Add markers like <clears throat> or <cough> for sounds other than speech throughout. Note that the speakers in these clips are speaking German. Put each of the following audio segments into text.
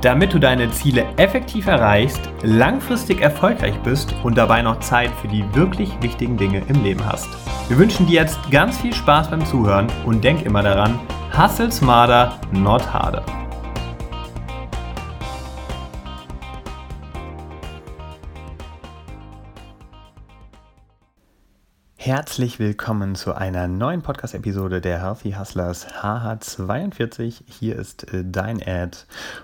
Damit du deine Ziele effektiv erreichst, langfristig erfolgreich bist und dabei noch Zeit für die wirklich wichtigen Dinge im Leben hast. Wir wünschen dir jetzt ganz viel Spaß beim Zuhören und denk immer daran, hustle smarter, not harder. Herzlich willkommen zu einer neuen Podcast-Episode der Healthy Hustlers HH42. Hier ist äh, dein Ad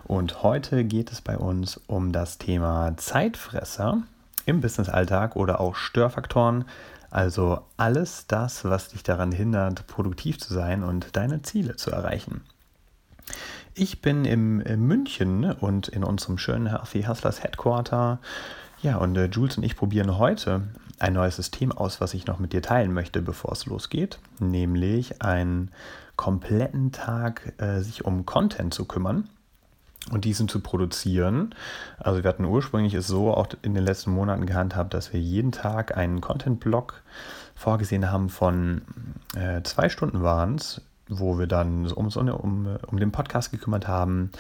und heute geht es bei uns um das Thema Zeitfresser im Businessalltag oder auch Störfaktoren also alles das, was dich daran hindert, produktiv zu sein und deine Ziele zu erreichen. Ich bin im München und in unserem schönen Healthy Hustlers Headquarter. Ja, und äh, Jules und ich probieren heute ein neues System aus, was ich noch mit dir teilen möchte, bevor es losgeht. Nämlich einen kompletten Tag äh, sich um Content zu kümmern und diesen zu produzieren. Also wir hatten ursprünglich es so auch in den letzten Monaten gehandhabt, dass wir jeden Tag einen Content-Blog vorgesehen haben von äh, zwei Stunden waren es, wo wir dann um, um, um den Podcast gekümmert haben,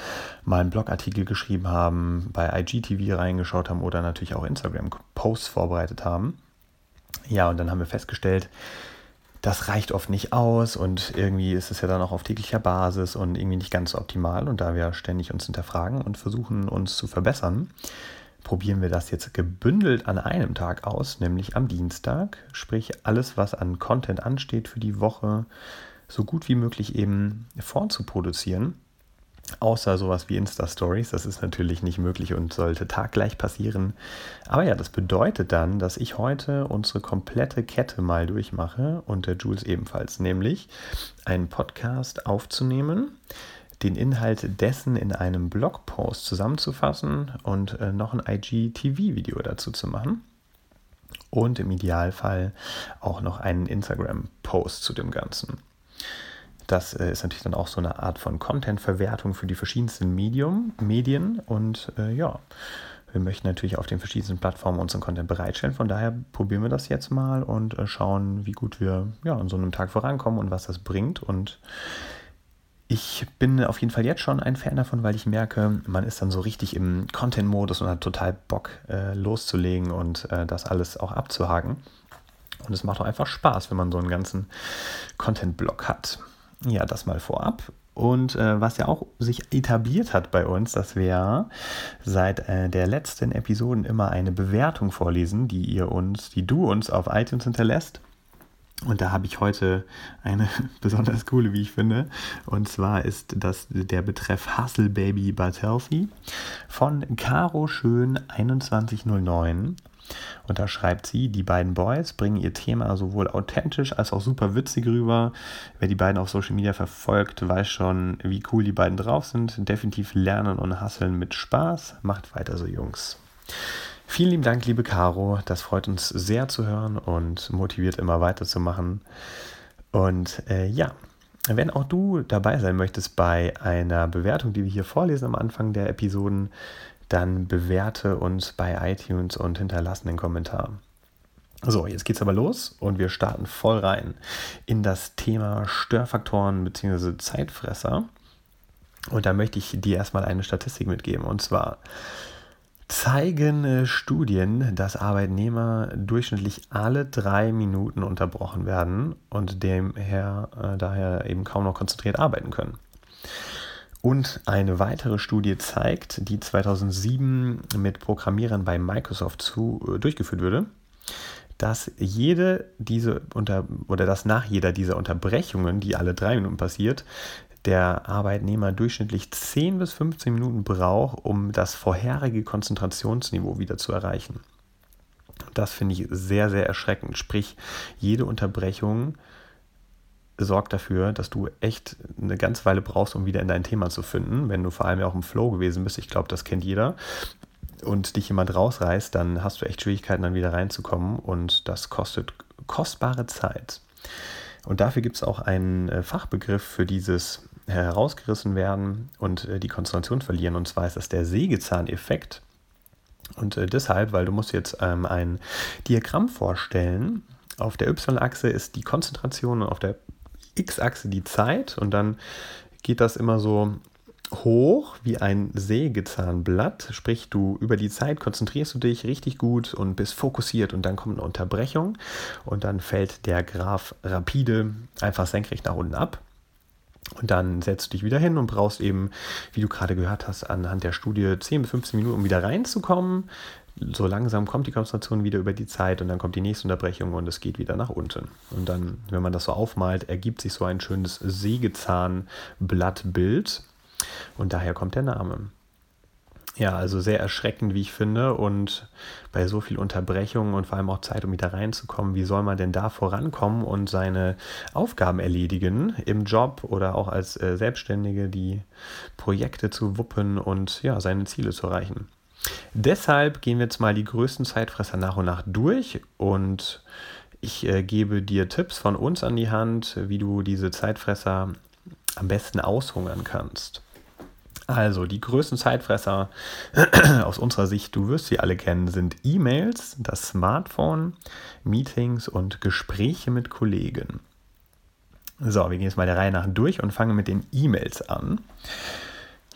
mal einen Blogartikel geschrieben haben, bei IGTV reingeschaut haben oder natürlich auch Instagram-Posts vorbereitet haben. Ja, und dann haben wir festgestellt, das reicht oft nicht aus und irgendwie ist es ja dann auch auf täglicher Basis und irgendwie nicht ganz so optimal. Und da wir ständig uns hinterfragen und versuchen uns zu verbessern, probieren wir das jetzt gebündelt an einem Tag aus, nämlich am Dienstag. Sprich, alles, was an Content ansteht für die Woche, so gut wie möglich eben vorzuproduzieren. Außer sowas wie Insta-Stories, das ist natürlich nicht möglich und sollte taggleich passieren. Aber ja, das bedeutet dann, dass ich heute unsere komplette Kette mal durchmache und der Jules ebenfalls, nämlich einen Podcast aufzunehmen, den Inhalt dessen in einem Blogpost zusammenzufassen und äh, noch ein IGTV-Video dazu zu machen. Und im Idealfall auch noch einen Instagram-Post zu dem Ganzen. Das äh, ist natürlich dann auch so eine Art von Content-Verwertung für die verschiedensten Medium, Medien. Und äh, ja, wir möchten natürlich auf den verschiedensten Plattformen unseren Content bereitstellen. Von daher probieren wir das jetzt mal und äh, schauen, wie gut wir ja, an so einem Tag vorankommen und was das bringt. Und ich bin auf jeden Fall jetzt schon ein Fan davon, weil ich merke, man ist dann so richtig im Content-Modus und hat total Bock äh, loszulegen und äh, das alles auch abzuhaken. Und es macht auch einfach Spaß, wenn man so einen ganzen Content-Block hat. Ja, das mal vorab. Und äh, was ja auch sich etabliert hat bei uns, dass wir seit äh, der letzten Episoden immer eine Bewertung vorlesen, die ihr uns, die du uns auf iTunes hinterlässt. Und da habe ich heute eine <laughs> besonders coole, wie ich finde. Und zwar ist das der Betreff Hustle Baby But Healthy von Caro Schön 2109. Und da schreibt sie, die beiden Boys bringen ihr Thema sowohl authentisch als auch super witzig rüber. Wer die beiden auf Social Media verfolgt, weiß schon, wie cool die beiden drauf sind. Definitiv lernen und hasseln mit Spaß. Macht weiter so, Jungs. Vielen lieben Dank, liebe Caro. Das freut uns sehr zu hören und motiviert immer weiterzumachen. Und äh, ja, wenn auch du dabei sein möchtest bei einer Bewertung, die wir hier vorlesen am Anfang der Episoden, dann bewerte uns bei iTunes und hinterlasse einen Kommentar. So, jetzt geht's aber los und wir starten voll rein in das Thema Störfaktoren bzw. Zeitfresser. Und da möchte ich dir erstmal eine Statistik mitgeben. Und zwar zeigen Studien, dass Arbeitnehmer durchschnittlich alle drei Minuten unterbrochen werden und demher äh, daher eben kaum noch konzentriert arbeiten können. Und eine weitere Studie zeigt, die 2007 mit Programmierern bei Microsoft zu, äh, durchgeführt wurde, dass jede diese unter oder dass nach jeder dieser Unterbrechungen, die alle drei Minuten passiert, der Arbeitnehmer durchschnittlich 10 bis 15 Minuten braucht, um das vorherige Konzentrationsniveau wieder zu erreichen. Das finde ich sehr, sehr erschreckend. Sprich, jede Unterbrechung sorgt dafür, dass du echt eine ganze Weile brauchst, um wieder in dein Thema zu finden. Wenn du vor allem ja auch im Flow gewesen bist, ich glaube, das kennt jeder, und dich jemand rausreißt, dann hast du echt Schwierigkeiten, dann wieder reinzukommen und das kostet kostbare Zeit. Und dafür gibt es auch einen äh, Fachbegriff für dieses herausgerissen werden und äh, die Konzentration verlieren. Und zwar ist das der Sägezahneffekt. Und äh, deshalb, weil du musst jetzt ähm, ein Diagramm vorstellen. Auf der Y-Achse ist die Konzentration und auf der X-Achse die Zeit. Und dann geht das immer so hoch wie ein Sägezahnblatt, sprich du über die Zeit konzentrierst du dich richtig gut und bist fokussiert und dann kommt eine Unterbrechung und dann fällt der Graph rapide einfach senkrecht nach unten ab. Und dann setzt du dich wieder hin und brauchst eben, wie du gerade gehört hast, anhand der Studie 10 bis 15 Minuten, um wieder reinzukommen. So langsam kommt die Konzentration wieder über die Zeit und dann kommt die nächste Unterbrechung und es geht wieder nach unten. Und dann, wenn man das so aufmalt, ergibt sich so ein schönes Sägezahnblattbild. Und daher kommt der Name. Ja, also sehr erschreckend, wie ich finde. Und bei so viel Unterbrechung und vor allem auch Zeit, um wieder reinzukommen, wie soll man denn da vorankommen und seine Aufgaben erledigen im Job oder auch als äh, Selbstständige, die Projekte zu wuppen und ja, seine Ziele zu erreichen? Deshalb gehen wir jetzt mal die größten Zeitfresser nach und nach durch und ich äh, gebe dir Tipps von uns an die Hand, wie du diese Zeitfresser am besten aushungern kannst. Also die größten Zeitfresser <clears throat> aus unserer Sicht, du wirst sie alle kennen, sind E-Mails, das Smartphone, Meetings und Gespräche mit Kollegen. So, wir gehen jetzt mal der Reihe nach durch und fangen mit den E-Mails an.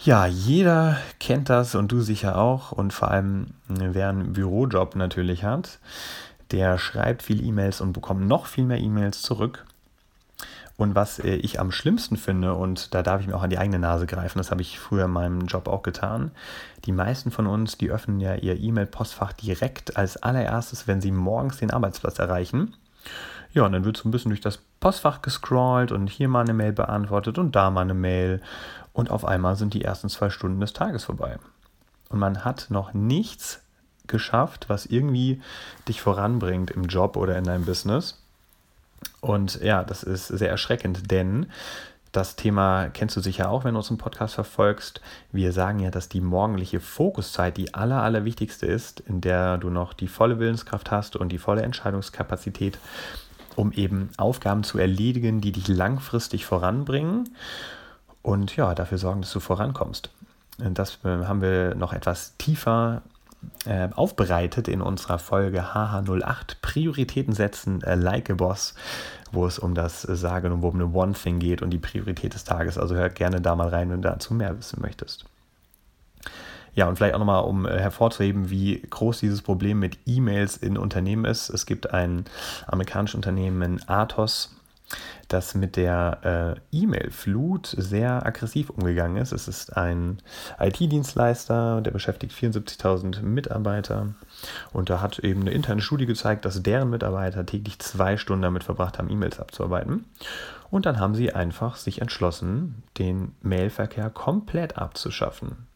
Ja, jeder kennt das und du sicher auch und vor allem wer einen Bürojob natürlich hat, der schreibt viel E-Mails und bekommt noch viel mehr E-Mails zurück. Und was äh, ich am schlimmsten finde, und da darf ich mir auch an die eigene Nase greifen, das habe ich früher in meinem Job auch getan. Die meisten von uns, die öffnen ja ihr E-Mail-Postfach direkt als allererstes, wenn sie morgens den Arbeitsplatz erreichen. Ja, und dann wird so ein bisschen durch das Postfach gescrollt und hier mal eine Mail beantwortet und da mal eine Mail. Und auf einmal sind die ersten zwei Stunden des Tages vorbei. Und man hat noch nichts geschafft, was irgendwie dich voranbringt im Job oder in deinem Business. Und ja, das ist sehr erschreckend, denn das Thema kennst du sicher auch, wenn du unseren Podcast verfolgst. Wir sagen ja, dass die morgendliche Fokuszeit die aller, allerwichtigste ist, in der du noch die volle Willenskraft hast und die volle Entscheidungskapazität, um eben Aufgaben zu erledigen, die dich langfristig voranbringen und ja, dafür sorgen, dass du vorankommst. Das äh, haben wir noch etwas tiefer äh, aufbereitet in unserer Folge HH08 Prioritäten setzen, äh, like a Boss, wo es um das Sagen und um One Thing geht und die Priorität des Tages. Also hör gerne da mal rein, wenn du dazu mehr wissen möchtest. Ja, und vielleicht auch nochmal, um äh, hervorzuheben, wie groß dieses Problem mit E-Mails in Unternehmen ist. Es gibt ein amerikanisches Unternehmen, Athos, das mit der äh, E-Mail-Flut sehr aggressiv umgegangen ist. Es ist ein IT-Dienstleister, der beschäftigt 74.000 Mitarbeiter und da hat eben eine interne Studie gezeigt, dass deren Mitarbeiter täglich zwei Stunden damit verbracht haben, E-Mails abzuarbeiten. Und dann haben sie einfach sich entschlossen, den Mailverkehr komplett abzuschaffen.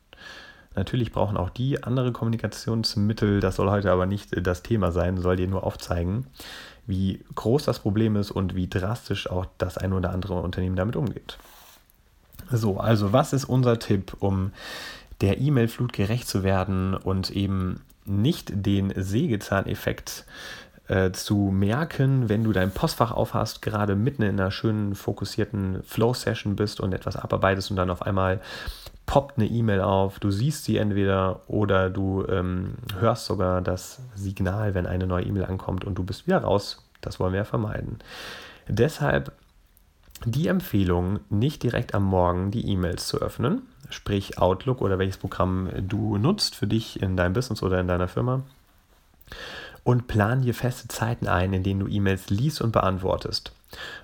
Natürlich brauchen auch die andere Kommunikationsmittel, das soll heute aber nicht das Thema sein, soll dir nur aufzeigen, wie groß das Problem ist und wie drastisch auch das ein oder andere Unternehmen damit umgeht. So, also was ist unser Tipp, um der E-Mail-Flut gerecht zu werden und eben nicht den Sägezahneffekt äh, zu merken, wenn du dein Postfach aufhast, gerade mitten in einer schönen fokussierten Flow-Session bist und etwas abarbeitest und dann auf einmal poppt eine E-Mail auf, du siehst sie entweder oder du ähm, hörst sogar das Signal, wenn eine neue E-Mail ankommt und du bist wieder raus. Das wollen wir ja vermeiden. Deshalb die Empfehlung, nicht direkt am Morgen die E-Mails zu öffnen, sprich Outlook oder welches Programm du nutzt für dich in deinem Business oder in deiner Firma. Und plan dir feste Zeiten ein, in denen du E-Mails liest und beantwortest.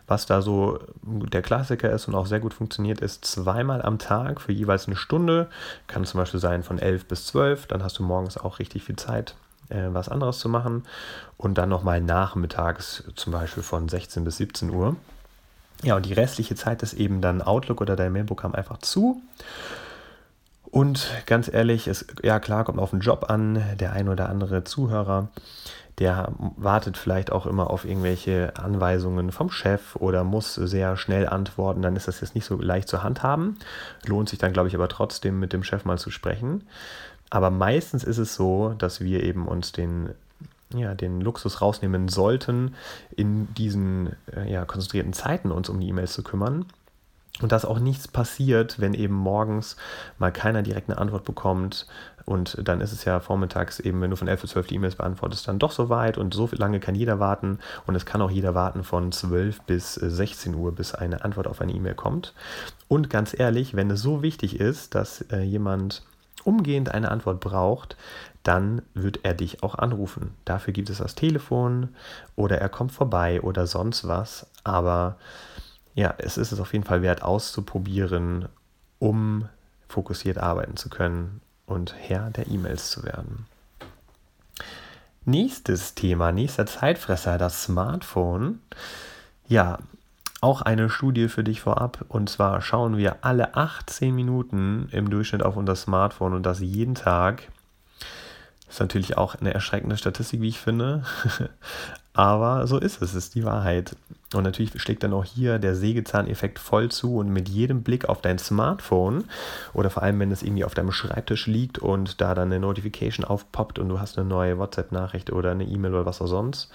Was da so der Klassiker ist und auch sehr gut funktioniert, ist zweimal am Tag für jeweils eine Stunde. Kann zum Beispiel sein von 11 bis 12. Dann hast du morgens auch richtig viel Zeit, äh, was anderes zu machen. Und dann nochmal nachmittags, zum Beispiel von 16 bis 17 Uhr. Ja, und die restliche Zeit ist eben dann Outlook oder dein Mailprogramm einfach zu. Und ganz ehrlich, es, ja klar, kommt auf den Job an, der ein oder andere Zuhörer der wartet vielleicht auch immer auf irgendwelche Anweisungen vom Chef oder muss sehr schnell antworten, dann ist das jetzt nicht so leicht zu handhaben. Lohnt sich dann, glaube ich, aber trotzdem mit dem Chef mal zu sprechen. Aber meistens ist es so, dass wir eben uns den ja, den Luxus rausnehmen sollten, in diesen äh, ja, konzentrierten Zeiten uns um die E-Mails zu kümmern. Und dass auch nichts passiert, wenn eben morgens mal keiner direkt eine Antwort bekommt. Und dann ist es ja vormittags eben, wenn du von 11 bis 12 die E-Mails beantwortest, dann doch so weit. Und so lange kann jeder warten. Und es kann auch jeder warten von 12 bis 16 Uhr, bis eine Antwort auf eine E-Mail kommt. Und ganz ehrlich, wenn es so wichtig ist, dass äh, jemand umgehend eine Antwort braucht, dann wird er dich auch anrufen. Dafür gibt es das Telefon oder er kommt vorbei oder sonst was. Aber ja, es ist es auf jeden Fall wert auszuprobieren, um fokussiert arbeiten zu können und Herr der E-Mails zu werden. Nächstes Thema, nächster Zeitfresser, das Smartphone. Ja, auch eine Studie für dich vorab. Und zwar schauen wir alle 18 Minuten im Durchschnitt auf unser Smartphone und das jeden Tag. Das ist natürlich auch eine erschreckende Statistik, wie ich finde. <laughs> Aber so ist es, ist die Wahrheit. Und natürlich schlägt dann auch hier der Sägezahneffekt voll zu und mit jedem Blick auf dein Smartphone oder vor allem, wenn es irgendwie auf deinem Schreibtisch liegt und da dann eine Notification aufpoppt und du hast eine neue WhatsApp-Nachricht oder eine E-Mail oder was auch sonst,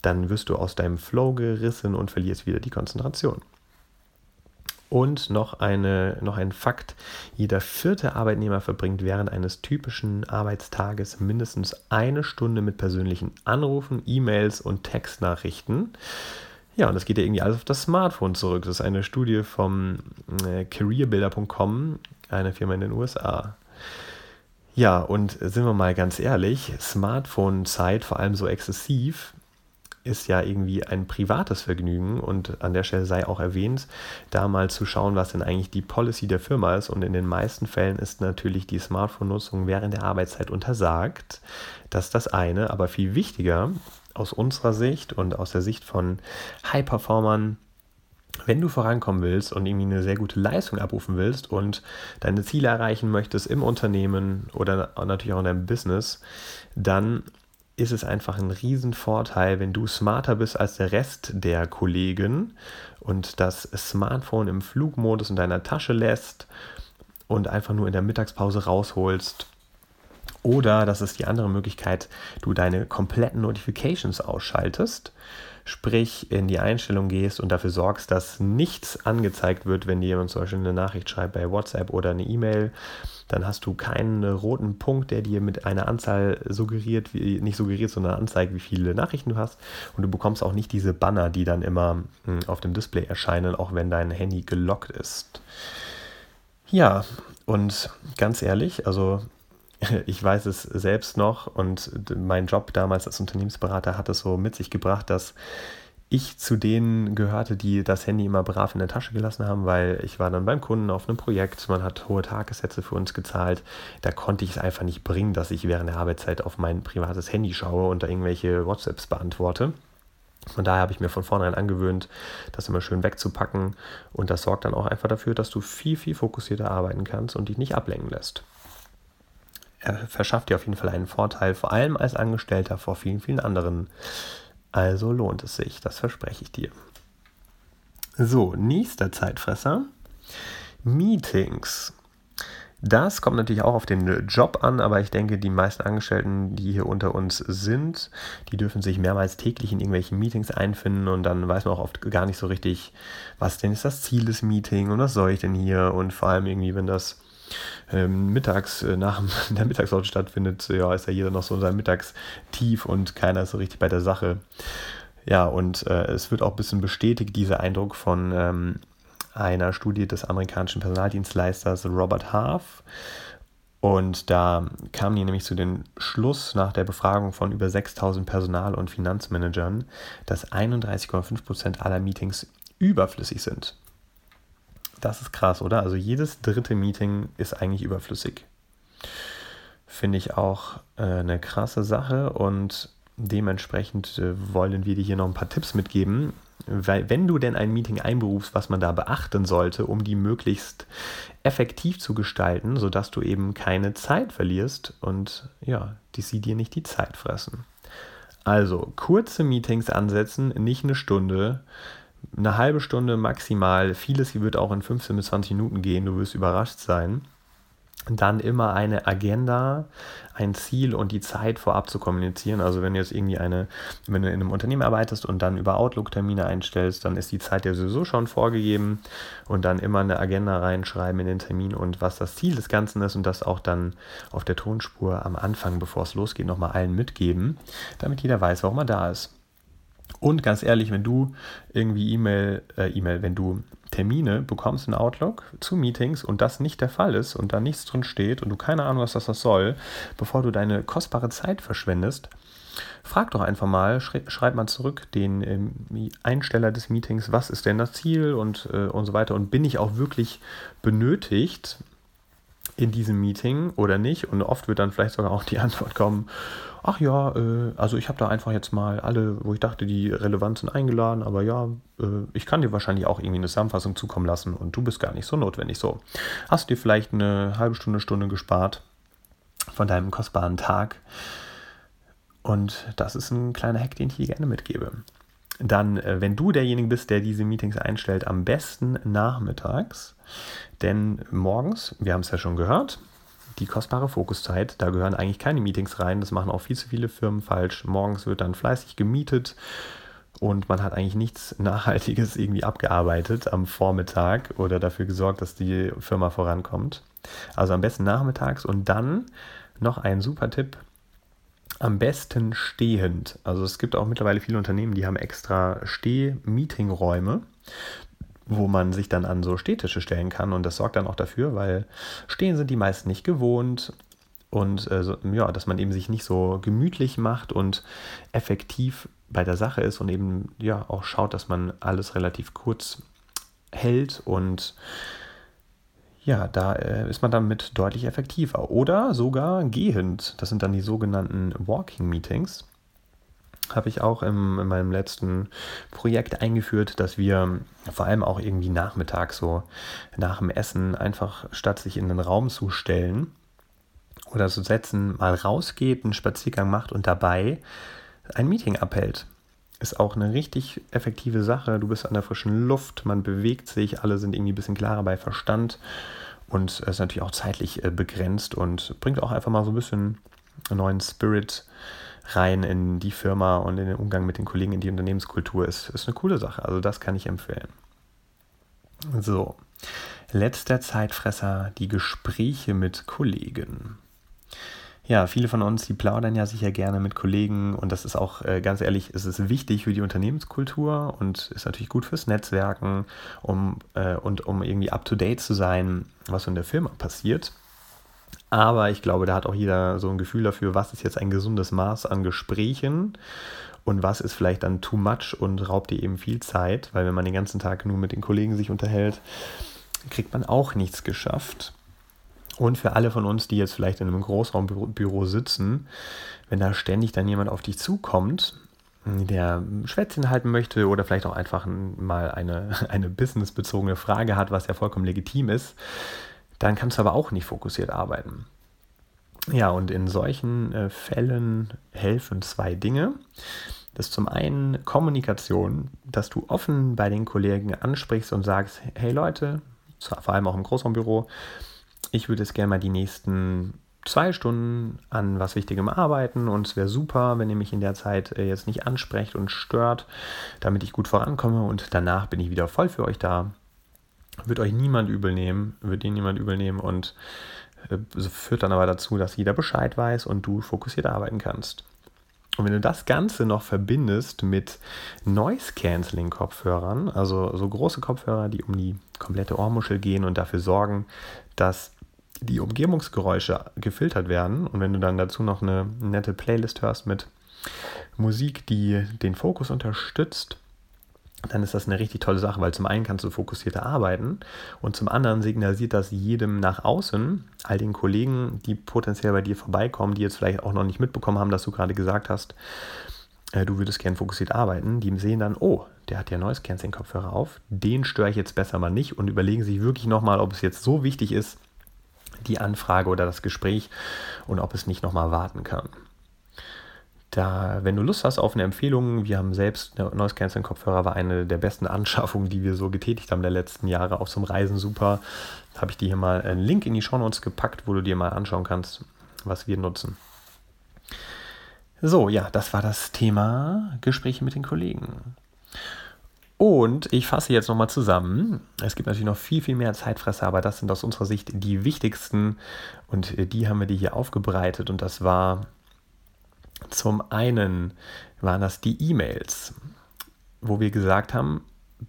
dann wirst du aus deinem Flow gerissen und verlierst wieder die Konzentration. Und noch, eine, noch ein Fakt, jeder vierte Arbeitnehmer verbringt während eines typischen Arbeitstages mindestens eine Stunde mit persönlichen Anrufen, E-Mails und Textnachrichten. Ja, und das geht ja irgendwie alles auf das Smartphone zurück. Das ist eine Studie vom äh, careerbuilder.com, eine Firma in den USA. Ja, und sind wir mal ganz ehrlich, Smartphone-Zeit, vor allem so exzessiv, ist ja irgendwie ein privates Vergnügen und an der Stelle sei auch erwähnt, da mal zu schauen, was denn eigentlich die Policy der Firma ist. Und in den meisten Fällen ist natürlich die Smartphone-Nutzung während der Arbeitszeit untersagt. Das ist das eine, aber viel wichtiger aus unserer Sicht und aus der Sicht von High-Performern wenn du vorankommen willst und irgendwie eine sehr gute Leistung abrufen willst und deine Ziele erreichen möchtest im Unternehmen oder natürlich auch in deinem Business, dann ist es einfach ein Riesenvorteil, wenn du smarter bist als der Rest der Kollegen und das Smartphone im Flugmodus in deiner Tasche lässt und einfach nur in der Mittagspause rausholst. Oder, das ist die andere Möglichkeit, du deine kompletten Notifications ausschaltest sprich in die Einstellung gehst und dafür sorgst, dass nichts angezeigt wird, wenn dir jemand zum Beispiel eine Nachricht schreibt bei WhatsApp oder eine E-Mail, dann hast du keinen roten Punkt, der dir mit einer Anzahl suggeriert, wie, nicht suggeriert, sondern anzeigt, wie viele Nachrichten du hast. Und du bekommst auch nicht diese Banner, die dann immer hm, auf dem Display erscheinen, auch wenn dein Handy gelockt ist. Ja, und ganz ehrlich, also <laughs> ich weiß es selbst noch und mein Job damals als Unternehmensberater hat es so mit sich gebracht, dass ich zu denen gehörte, die das Handy immer brav in der Tasche gelassen haben, weil ich war dann beim Kunden auf einem Projekt, man hat hohe Tagessätze für uns gezahlt. Da konnte ich es einfach nicht bringen, dass ich während der Arbeitszeit auf mein privates Handy schaue und da irgendwelche WhatsApps beantworte. Von daher habe ich mir von vornherein angewöhnt, das immer schön wegzupacken und das sorgt dann auch einfach dafür, dass du viel, viel fokussierter arbeiten kannst und dich nicht ablenken lässt er verschafft dir auf jeden Fall einen Vorteil, vor allem als Angestellter vor vielen, vielen anderen. Also lohnt es sich, das verspreche ich dir. So, nächster Zeitfresser. Meetings. Das kommt natürlich auch auf den Job an, aber ich denke, die meisten Angestellten, die hier unter uns sind, die dürfen sich mehrmals täglich in irgendwelchen Meetings einfinden und dann weiß man auch oft gar nicht so richtig, was denn ist das Ziel des Meetings und was soll ich denn hier und vor allem irgendwie, wenn das ähm, mittags äh, nach <laughs> der Mittagspause stattfindet, ja, ist ja jeder noch so in seinem Mittagstief und keiner ist so richtig bei der Sache. Ja, und äh, es wird auch ein bisschen bestätigt, dieser Eindruck von ähm, einer Studie des amerikanischen Personaldienstleisters Robert Half. Und da kamen die nämlich zu dem Schluss nach der Befragung von über 6000 Personal- und Finanzmanagern, dass 31,5% aller Meetings überflüssig sind. Das ist krass, oder? Also jedes dritte Meeting ist eigentlich überflüssig. Finde ich auch äh, eine krasse Sache und dementsprechend äh, wollen wir dir hier noch ein paar Tipps mitgeben, weil wenn du denn ein Meeting einberufst, was man da beachten sollte, um die möglichst effektiv zu gestalten, sodass du eben keine Zeit verlierst und ja, die sie dir nicht die Zeit fressen. Also kurze Meetings ansetzen, nicht eine Stunde, eine halbe Stunde maximal. Vieles wird auch in 15 bis 20 Minuten gehen. Du wirst überrascht sein. dann immer eine Agenda, ein Ziel und die Zeit vorab zu kommunizieren. Also wenn du jetzt irgendwie eine, wenn du in einem Unternehmen arbeitest und dann über Outlook Termine einstellst, dann ist die Zeit ja sowieso schon vorgegeben und dann immer eine Agenda reinschreiben in den Termin und was das Ziel des Ganzen ist und das auch dann auf der Tonspur am Anfang, bevor es losgeht, nochmal allen mitgeben, damit jeder weiß, warum er da ist. Und ganz ehrlich, wenn du irgendwie E-Mail, äh, E-Mail, wenn du Termine bekommst in Outlook zu Meetings und das nicht der Fall ist und da nichts drin steht und du keine Ahnung hast, was das soll, bevor du deine kostbare Zeit verschwendest, frag doch einfach mal, schreib mal zurück den ähm, Einsteller des Meetings, was ist denn das Ziel und, äh, und so weiter. Und bin ich auch wirklich benötigt in diesem Meeting oder nicht und oft wird dann vielleicht sogar auch die Antwort kommen, ach ja, äh, also ich habe da einfach jetzt mal alle, wo ich dachte, die relevant sind, eingeladen, aber ja, äh, ich kann dir wahrscheinlich auch irgendwie eine Zusammenfassung zukommen lassen und du bist gar nicht so notwendig. So, hast dir vielleicht eine halbe Stunde, Stunde gespart von deinem kostbaren Tag und das ist ein kleiner Hack, den ich dir gerne mitgebe. Dann, äh, wenn du derjenige bist, der diese Meetings einstellt, am besten nachmittags, denn morgens, wir haben es ja schon gehört, die kostbare Fokuszeit. Da gehören eigentlich keine Meetings rein. Das machen auch viel zu viele Firmen falsch. Morgens wird dann fleißig gemietet und man hat eigentlich nichts <laughs> Nachhaltiges irgendwie abgearbeitet am Vormittag oder dafür gesorgt, dass die Firma vorankommt. Also am besten nachmittags und dann noch ein super Tipp. Am besten stehend. Also es gibt auch mittlerweile viele Unternehmen, die haben extra Steh-Meeting-Räume wo man sich dann an so Stehtische stellen kann. Und das sorgt dann auch dafür, weil stehen sind die meisten nicht gewohnt. Und äh, ja, dass man eben sich nicht so gemütlich macht und effektiv bei der Sache ist und eben ja auch schaut, dass man alles relativ kurz hält und ja, da äh, ist man damit deutlich effektiver. Oder sogar gehend. Das sind dann die sogenannten Walking Meetings habe ich auch im, in meinem letzten Projekt eingeführt, dass wir vor allem auch irgendwie nachmittags so nach dem Essen einfach statt sich in den Raum zu stellen oder zu setzen, mal rausgeht, einen Spaziergang macht und dabei ein Meeting abhält. Ist auch eine richtig effektive Sache. Du bist an der frischen Luft, man bewegt sich, alle sind irgendwie ein bisschen klarer bei Verstand und es ist natürlich auch zeitlich äh, begrenzt und bringt auch einfach mal so ein bisschen einen neuen Spirit rein in die Firma und in den Umgang mit den Kollegen, in die Unternehmenskultur ist, ist eine coole Sache. Also das kann ich empfehlen. So, letzter Zeitfresser, die Gespräche mit Kollegen. Ja, viele von uns, die plaudern ja sicher gerne mit Kollegen und das ist auch, äh, ganz ehrlich, es ist wichtig für die Unternehmenskultur und ist natürlich gut fürs Netzwerken um, äh, und um irgendwie up-to-date zu sein, was in der Firma passiert. Aber ich glaube, da hat auch jeder so ein Gefühl dafür, was ist jetzt ein gesundes Maß an Gesprächen und was ist vielleicht dann too much und raubt dir eben viel Zeit, weil wenn man den ganzen Tag nur mit den Kollegen sich unterhält, kriegt man auch nichts geschafft. Und für alle von uns, die jetzt vielleicht in einem Großraumbüro sitzen, wenn da ständig dann jemand auf dich zukommt, der Schwätzchen halten möchte oder vielleicht auch einfach mal eine, <laughs> eine businessbezogene Frage hat, was ja vollkommen legitim ist, dann kannst du aber auch nicht fokussiert arbeiten. Ja, und in solchen äh, Fällen helfen zwei Dinge. Das ist zum einen Kommunikation, dass du offen bei den Kollegen ansprichst und sagst, hey Leute, vor allem auch im Großraumbüro, ich würde es gerne mal die nächsten zwei Stunden an was Wichtigem arbeiten und es wäre super, wenn ihr mich in der Zeit äh, jetzt nicht ansprecht und stört, damit ich gut vorankomme und danach bin ich wieder voll für euch da wird euch niemand übel nehmen, wird ihnen niemand übel nehmen und äh, führt dann aber dazu, dass jeder Bescheid weiß und du fokussiert arbeiten kannst. Und wenn du das Ganze noch verbindest mit Noise-Canceling-Kopfhörern, also so große Kopfhörer, die um die komplette Ohrmuschel gehen und dafür sorgen, dass die Umgebungsgeräusche gefiltert werden. Und wenn du dann dazu noch eine nette Playlist hörst mit Musik, die den Fokus unterstützt, dann ist das eine richtig tolle Sache, weil zum einen kannst du fokussierter arbeiten und zum anderen signalisiert das jedem nach außen, all den Kollegen, die potenziell bei dir vorbeikommen, die jetzt vielleicht auch noch nicht mitbekommen haben, dass du gerade gesagt hast, äh, du würdest gern fokussiert arbeiten, die sehen dann, oh, der hat ja neues Canceling-Kopfhörer auf, den störe ich jetzt besser mal nicht und überlegen sich wirklich nochmal, ob es jetzt so wichtig ist, die Anfrage oder das Gespräch und ob es nicht nochmal warten kann. Da, wenn du Lust hast auf eine Empfehlung, wir haben selbst eine Noise Cancelling Kopfhörer, war eine der besten Anschaffungen, die wir so getätigt haben der letzten Jahre. Auf so einem Reisen super. Habe ich dir hier mal einen Link in die Show Notes gepackt, wo du dir mal anschauen kannst, was wir nutzen. So, ja, das war das Thema Gespräche mit den Kollegen. Und ich fasse jetzt nochmal zusammen. Es gibt natürlich noch viel, viel mehr Zeitfresser, aber das sind aus unserer Sicht die wichtigsten und die haben wir dir hier aufgebreitet. Und das war zum einen waren das die E-Mails, wo wir gesagt haben,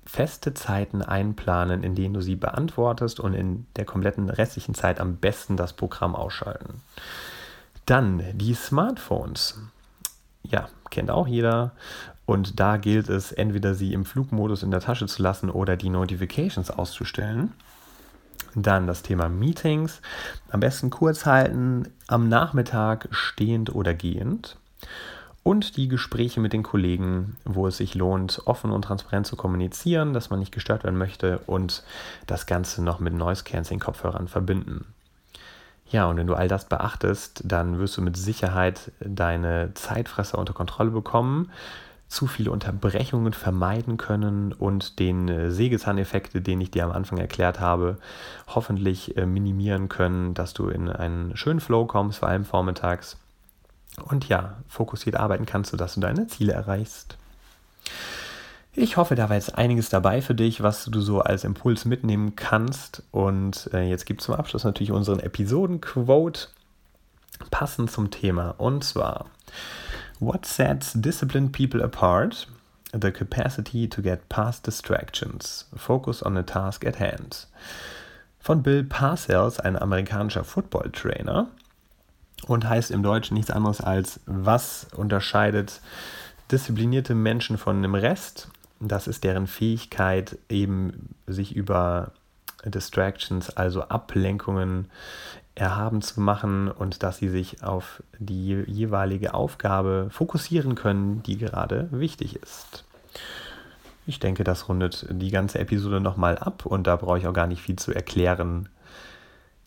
feste Zeiten einplanen, in denen du sie beantwortest und in der kompletten restlichen Zeit am besten das Programm ausschalten. Dann die Smartphones. Ja, kennt auch jeder. Und da gilt es, entweder sie im Flugmodus in der Tasche zu lassen oder die Notifications auszustellen. Dann das Thema Meetings. Am besten kurz halten, am Nachmittag stehend oder gehend und die Gespräche mit den Kollegen, wo es sich lohnt, offen und transparent zu kommunizieren, dass man nicht gestört werden möchte und das Ganze noch mit Noise Cancelling Kopfhörern verbinden. Ja, und wenn du all das beachtest, dann wirst du mit Sicherheit deine Zeitfresser unter Kontrolle bekommen, zu viele Unterbrechungen vermeiden können und den äh, Sägezahneffekt, den ich dir am Anfang erklärt habe, hoffentlich äh, minimieren können, dass du in einen schönen Flow kommst, vor allem vormittags und ja, fokussiert arbeiten kannst, sodass du deine Ziele erreichst. Ich hoffe, da war jetzt einiges dabei für dich, was du so als Impuls mitnehmen kannst. Und äh, jetzt gibt es zum Abschluss natürlich unseren Episoden-Quote passend zum Thema. Und zwar, What sets disciplined people apart? The capacity to get past distractions. Focus on the task at hand. Von Bill Parcells, ein amerikanischer Football-Trainer und heißt im Deutschen nichts anderes als, was unterscheidet disziplinierte Menschen von dem Rest? Das ist deren Fähigkeit, eben sich über Distractions, also Ablenkungen, erhaben zu machen und dass sie sich auf die jeweilige Aufgabe fokussieren können, die gerade wichtig ist. Ich denke, das rundet die ganze Episode nochmal ab und da brauche ich auch gar nicht viel zu erklären,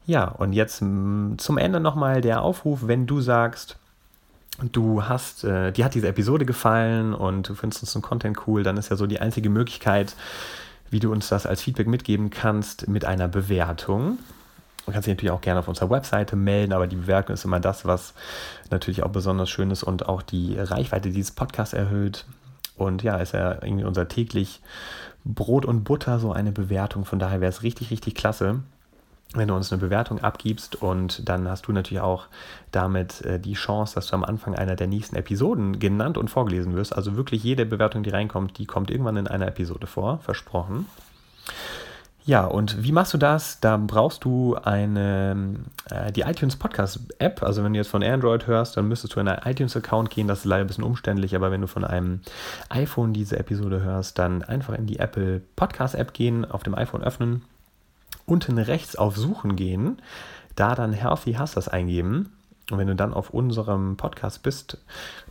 ja, und jetzt mm, zum Ende nochmal der Aufruf, wenn du sagst, du hast, äh, dir hat diese Episode gefallen und du findest unseren Content cool, dann ist ja so die einzige Möglichkeit, wie du uns das als Feedback mitgeben kannst, mit einer Bewertung. Du kannst dich natürlich auch gerne auf unserer Webseite melden, aber die Bewertung ist immer das, was natürlich auch besonders schön ist und auch die Reichweite dieses Podcasts erhöht. Und ja, ist ja irgendwie unser täglich Brot und Butter so eine Bewertung. Von daher wäre es richtig, richtig klasse, wenn du uns eine Bewertung abgibst und dann hast du natürlich auch damit äh, die Chance, dass du am Anfang einer der nächsten Episoden genannt und vorgelesen wirst. Also wirklich jede Bewertung, die reinkommt, die kommt irgendwann in einer Episode vor, versprochen. Ja, und wie machst du das? Da brauchst du eine, äh, die iTunes Podcast App. Also wenn du jetzt von Android hörst, dann müsstest du in einen iTunes Account gehen. Das ist leider ein bisschen umständlich, aber wenn du von einem iPhone diese Episode hörst, dann einfach in die Apple Podcast App gehen, auf dem iPhone öffnen unten rechts auf Suchen gehen, da dann Healthy Hustlers eingeben. Und wenn du dann auf unserem Podcast bist,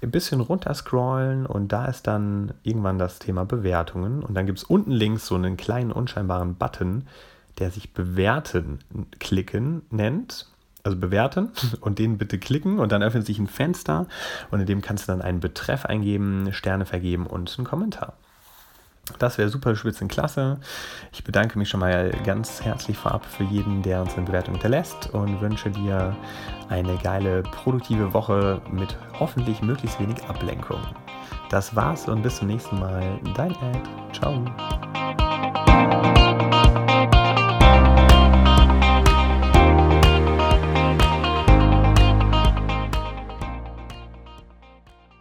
ein bisschen runter scrollen und da ist dann irgendwann das Thema Bewertungen. Und dann gibt es unten links so einen kleinen unscheinbaren Button, der sich Bewerten klicken nennt. Also bewerten <laughs> und den bitte klicken und dann öffnet sich ein Fenster und in dem kannst du dann einen Betreff eingeben, Sterne vergeben und einen Kommentar. Das wäre super spitzenklasse. Ich bedanke mich schon mal ganz herzlich vorab für jeden, der uns eine Bewertung hinterlässt und wünsche dir eine geile, produktive Woche mit hoffentlich möglichst wenig Ablenkung. Das war's und bis zum nächsten Mal. Dein Ed. Ciao.